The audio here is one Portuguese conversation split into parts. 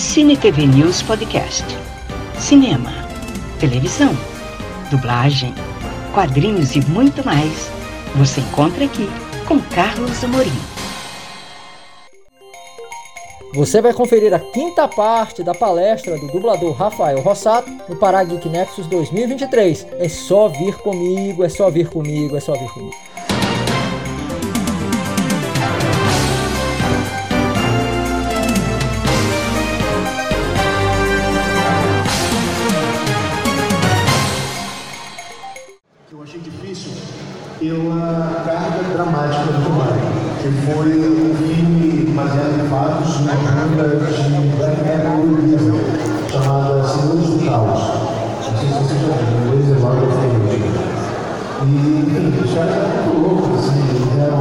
Cine TV News Podcast. Cinema, televisão, dublagem, quadrinhos e muito mais. Você encontra aqui com Carlos Amorim. Você vai conferir a quinta parte da palestra do dublador Rafael Rossato no Pará Geek Nexus 2023. É só vir comigo, é só vir comigo, é só vir comigo. Pela carga dramática do Tomari, que foi um filme baseado em fatos, uma banda de black metal inglesa, chamada Senhores do Caos. Não sei se vocês já viram, em é Lord of E, enfim, os eram muito loucos, assim, eles eram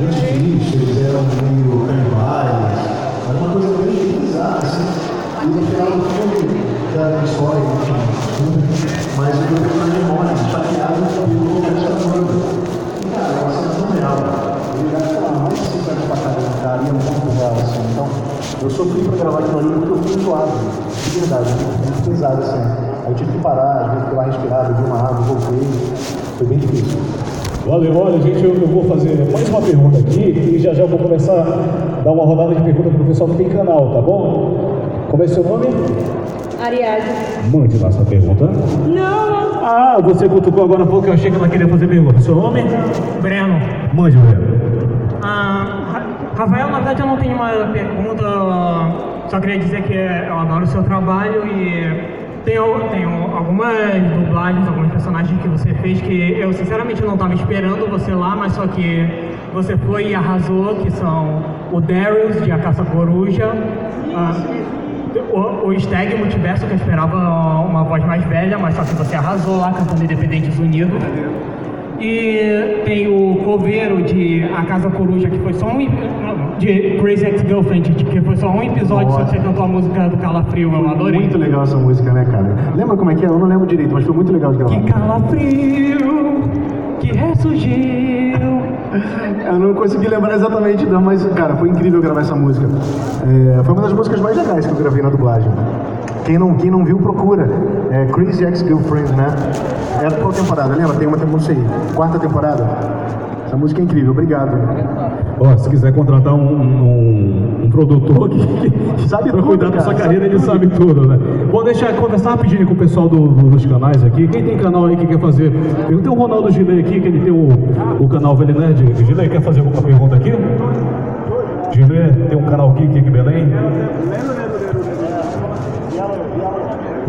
anticristos, eles eram meio canibais, era uma coisa bem bizarra, assim. E no final do eu sofri pra gravar aquilo ali porque eu fui enjoado, de verdade, muito pesado, assim. Aí eu tive que parar, às vezes ficar respirado, bebi uma água, voltei. Foi bem difícil. Valeu, olha, gente, eu, eu vou fazer mais uma pergunta aqui e já já eu vou começar a dar uma rodada de perguntas para o pessoal que tem canal, tá bom? Como é seu nome? Ariadne. Mande lá sua pergunta. Não, Ah, você cutucou agora um pouco, eu achei que ela queria fazer pergunta. Seu nome? Breno. Mande, Breno. Ra- Rafael, na verdade eu não tenho uma pergunta, só queria dizer que eu adoro o seu trabalho e tenho, tenho algumas dublagens, alguns personagens que você fez que eu sinceramente não estava esperando você lá, mas só que você foi e arrasou, que são o Darius de A Caça Coruja, ah, o, o Stag Multiverso, que eu esperava uma voz mais velha, mas só que você arrasou lá cantando Independentes Unidos. E tem o Coveiro de A Casa Coruja, que foi só um. De Crazy Ex-Girlfriend, que foi só um episódio, só que você cantou a música do Calafrio, eu adorei. Muito legal essa música, né, cara? Lembra como é que é? Eu não lembro direito, mas foi muito legal de gravar. Que calafrio que ressurgiu. Eu não consegui lembrar exatamente, não, mas, cara, foi incrível gravar essa música. É, foi uma das músicas mais legais que eu gravei na dublagem. Quem não, quem não viu, procura. É Crazy Ex-Girlfriend, né? É qual temporada? Lembra? Tem uma temporada aí. Quarta temporada. Essa música é incrível, obrigado. Ó, se quiser contratar um, um, um produtor que, que Sabe pra cuidar da sua carreira, ele sabe tudo, né? Bom, deixa eu conversar rapidinho com o pessoal do- do- dos canais aqui. Quem tem canal aí que quer fazer? Eu tenho o Ronaldo Gilei aqui, que ele tem o, o canal Velho Nerd. Gilei, quer fazer alguma pergunta aqui? Gilei, tem um canal Geek aqui em Belém?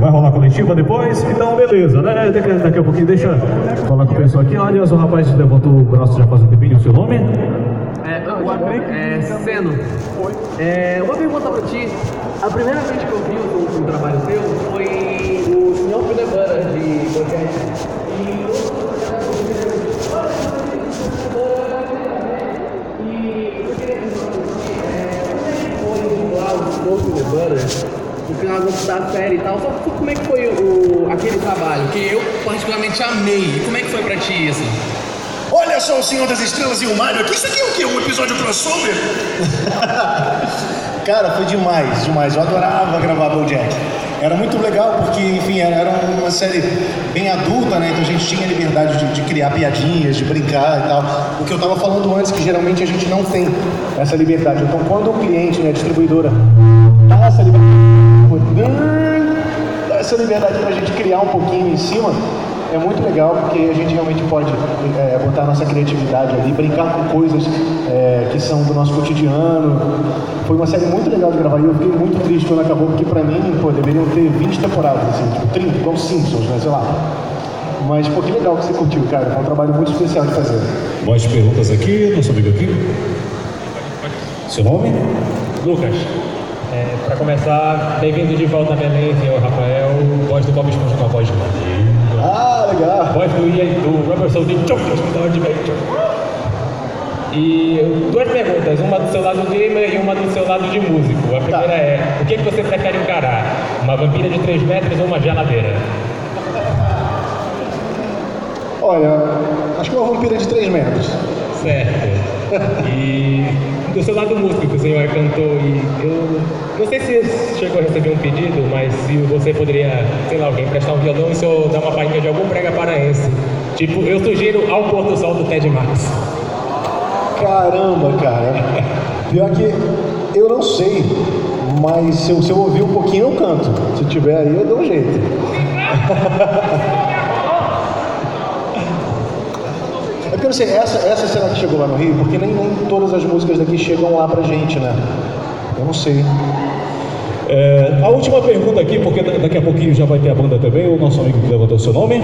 Vai rolar coletiva depois? Então, beleza, né? Daqui, daqui a pouquinho, deixa eu falar com o pessoal aqui. Olha, o rapaz levantou o braço já faz um tempinho. O seu nome? É, é Seno. É, uma pergunta pra ti. A primeira vez que eu vi o trabalho teu foi o Senhor Filebana de Boquete. E eu queria perguntar pra ti, é, como é que foi dublar o Senhor Filebana no final da série e tal? Só, como é que foi o, aquele trabalho? Que eu particularmente amei. E como é que foi pra ti isso? Olha só o Senhor das Estrelas e o Mario aqui. Isso aqui é o quê? Um episódio crossover? Cara, foi demais, demais. Eu adorava gravar BoJack. Era muito legal porque, enfim, era, uma série bem adulta, né? Então a gente tinha liberdade de, de criar piadinhas, de brincar e tal. O que eu tava falando antes, que geralmente a gente não tem essa liberdade. Então quando o cliente, né, a distribuidora, dá essa liberdade, essa liberdade pra gente criar um pouquinho em cima, é muito legal porque a gente realmente pode é, botar nossa criatividade ali, brincar com coisas é, que são do nosso cotidiano. Foi uma série muito legal de gravar e eu fiquei muito triste quando acabou, porque pra mim, pô, deveriam ter 20 temporadas, assim, tipo 30, igual Simpsons, né, sei lá. Mas, pô, que legal que você curtiu, cara. Foi um trabalho muito especial de fazer. Mais perguntas aqui, nosso amigo aqui. Seu nome? Lucas, é, para começar, bem-vindo de volta a Belém, senhor Rafael, voz do Bob Esponja com a voz de. Ah, legal. Voz do Ian, do Rubber Soul de. E duas perguntas, uma do seu lado gamer e uma do seu lado de músico. A primeira é, o que, que você prefere encarar? Uma vampira de 3 metros ou uma geladeira? Olha, acho que uma vampira de 3 metros. Certo. E do seu lado músico, que o senhor cantor, e eu Não sei se chegou a receber um pedido, mas se você poderia, sei lá, alguém prestar um violão e o senhor dar uma palhinha de algum prega paraense. Tipo, eu sugiro Ao Pôr do Sol do Ted Max. Caramba, cara. Pior que eu não sei, mas se eu, se eu ouvir um pouquinho eu canto. Se tiver aí eu dou um jeito. porque eu não sei, essa, essa será que chegou lá no Rio? Porque nem, nem todas as músicas daqui chegam lá pra gente, né? Eu não sei. É, a última pergunta aqui, porque da- daqui a pouquinho já vai ter a banda também, o nosso amigo que levantou o seu nome.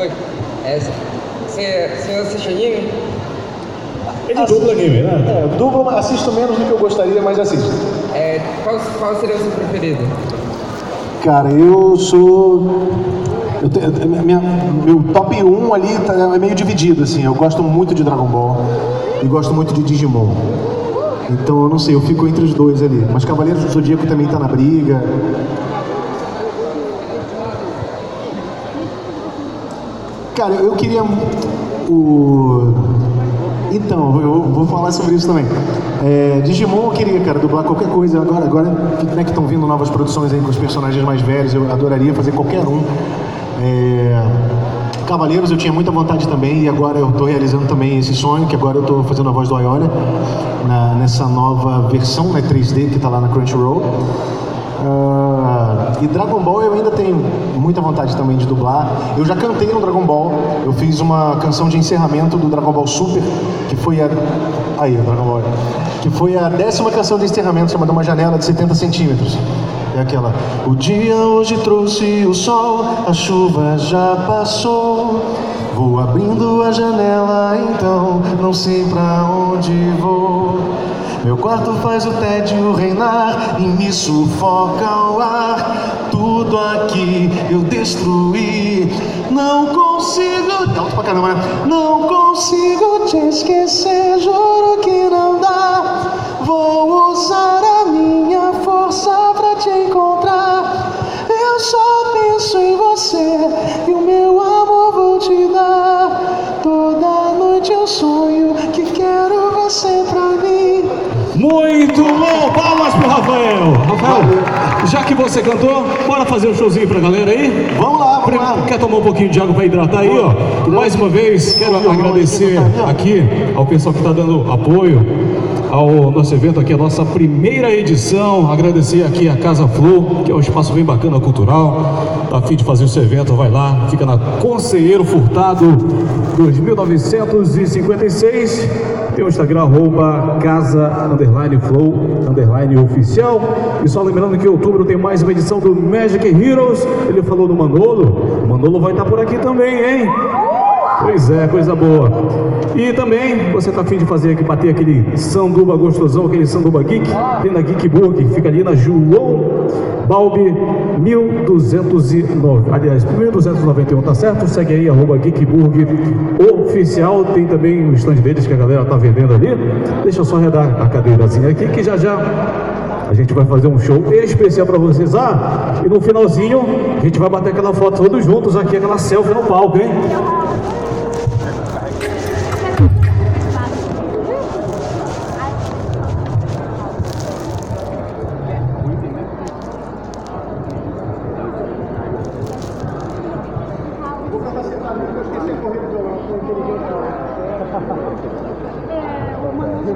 Oi, é, você, você assiste anime? Ele dubla anime, né? É, dublo, assisto menos do que eu gostaria, mas assisto. É, qual, qual seria o seu preferido? Cara, eu sou. Eu tenho- minha- meu top 1 ali tá- é meio dividido, assim. Eu gosto muito de Dragon Ball e gosto muito de Digimon. Então eu não sei, eu fico entre os dois ali. Mas Cavaleiros do Zodíaco também tá na briga. Cara, eu queria o. Então, eu vou falar sobre isso também. É, Digimon eu queria, cara, dublar qualquer coisa. Agora, agora né, que estão vindo novas produções aí com os personagens mais velhos, eu adoraria fazer qualquer um. É, Cavaleiros eu tinha muita vontade também e agora eu estou realizando também esse sonho, que agora eu estou fazendo a voz do Ayoria na- nessa nova versão né, 3D que está lá na Crunchyroll. Ah, e Dragon Ball eu ainda tenho muita vontade também de dublar. Eu já cantei no Dragon Ball, eu fiz uma canção de encerramento do Dragon Ball Super, que foi a. Aí, Dragon Ball. Que foi a décima canção de encerramento, chamada Uma Janela de 70 centímetros. É aquela. O dia hoje trouxe o sol, a chuva já passou. Vou abrindo a janela, então não sei pra onde vou. Meu quarto faz o tédio reinar e me sufoca ao ar. Tudo aqui eu destruí. Não consigo. Tá alto pra caramba, né? Não consigo te esquecer, juro que não dá. Já que você cantou, bora fazer um showzinho pra galera aí? Vamos lá, vamos lá. Quer tomar um pouquinho de água pra hidratar aí, ó? Mais uma vez, quero agradecer aqui ao pessoal que está dando apoio ao nosso evento aqui, a nossa primeira edição. Agradecer aqui a Casa Flow, que é um espaço bem bacana, cultural. Tá a fim de fazer o seu evento, vai lá. Fica na Conselheiro Furtado 2956. Tem o Instagram, arroba casa, underline flow, underline oficial. E só lembrando que em outubro tem mais uma edição do Magic Heroes. Ele falou do Manolo. O Manolo vai estar por aqui também, hein? Pois é, coisa boa. E também, você tá afim de fazer aqui, bater aquele sanduba gostosão, aquele sanduba geek, tem na Geek fica ali na João Balbi 1209, aliás, 1291, tá certo? Segue aí, arroba Geek Burger oficial, tem também o stand deles que a galera tá vendendo ali. Deixa eu só arredar a cadeirazinha aqui, que já já a gente vai fazer um show especial para vocês. Ah, e no finalzinho a gente vai bater aquela foto todos juntos aqui, aquela selfie no palco, hein?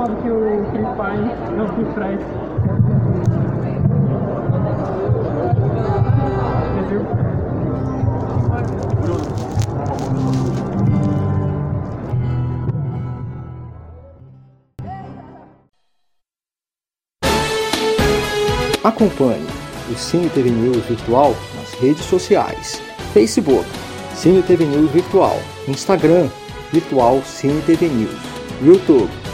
chamado que o Free Fire, não Free Fire. Entendeu? Acompanhe o Cine TV News Virtual nas redes sociais. Facebook, Cine TV News Virtual. Instagram, Virtual Cine TV News. YouTube,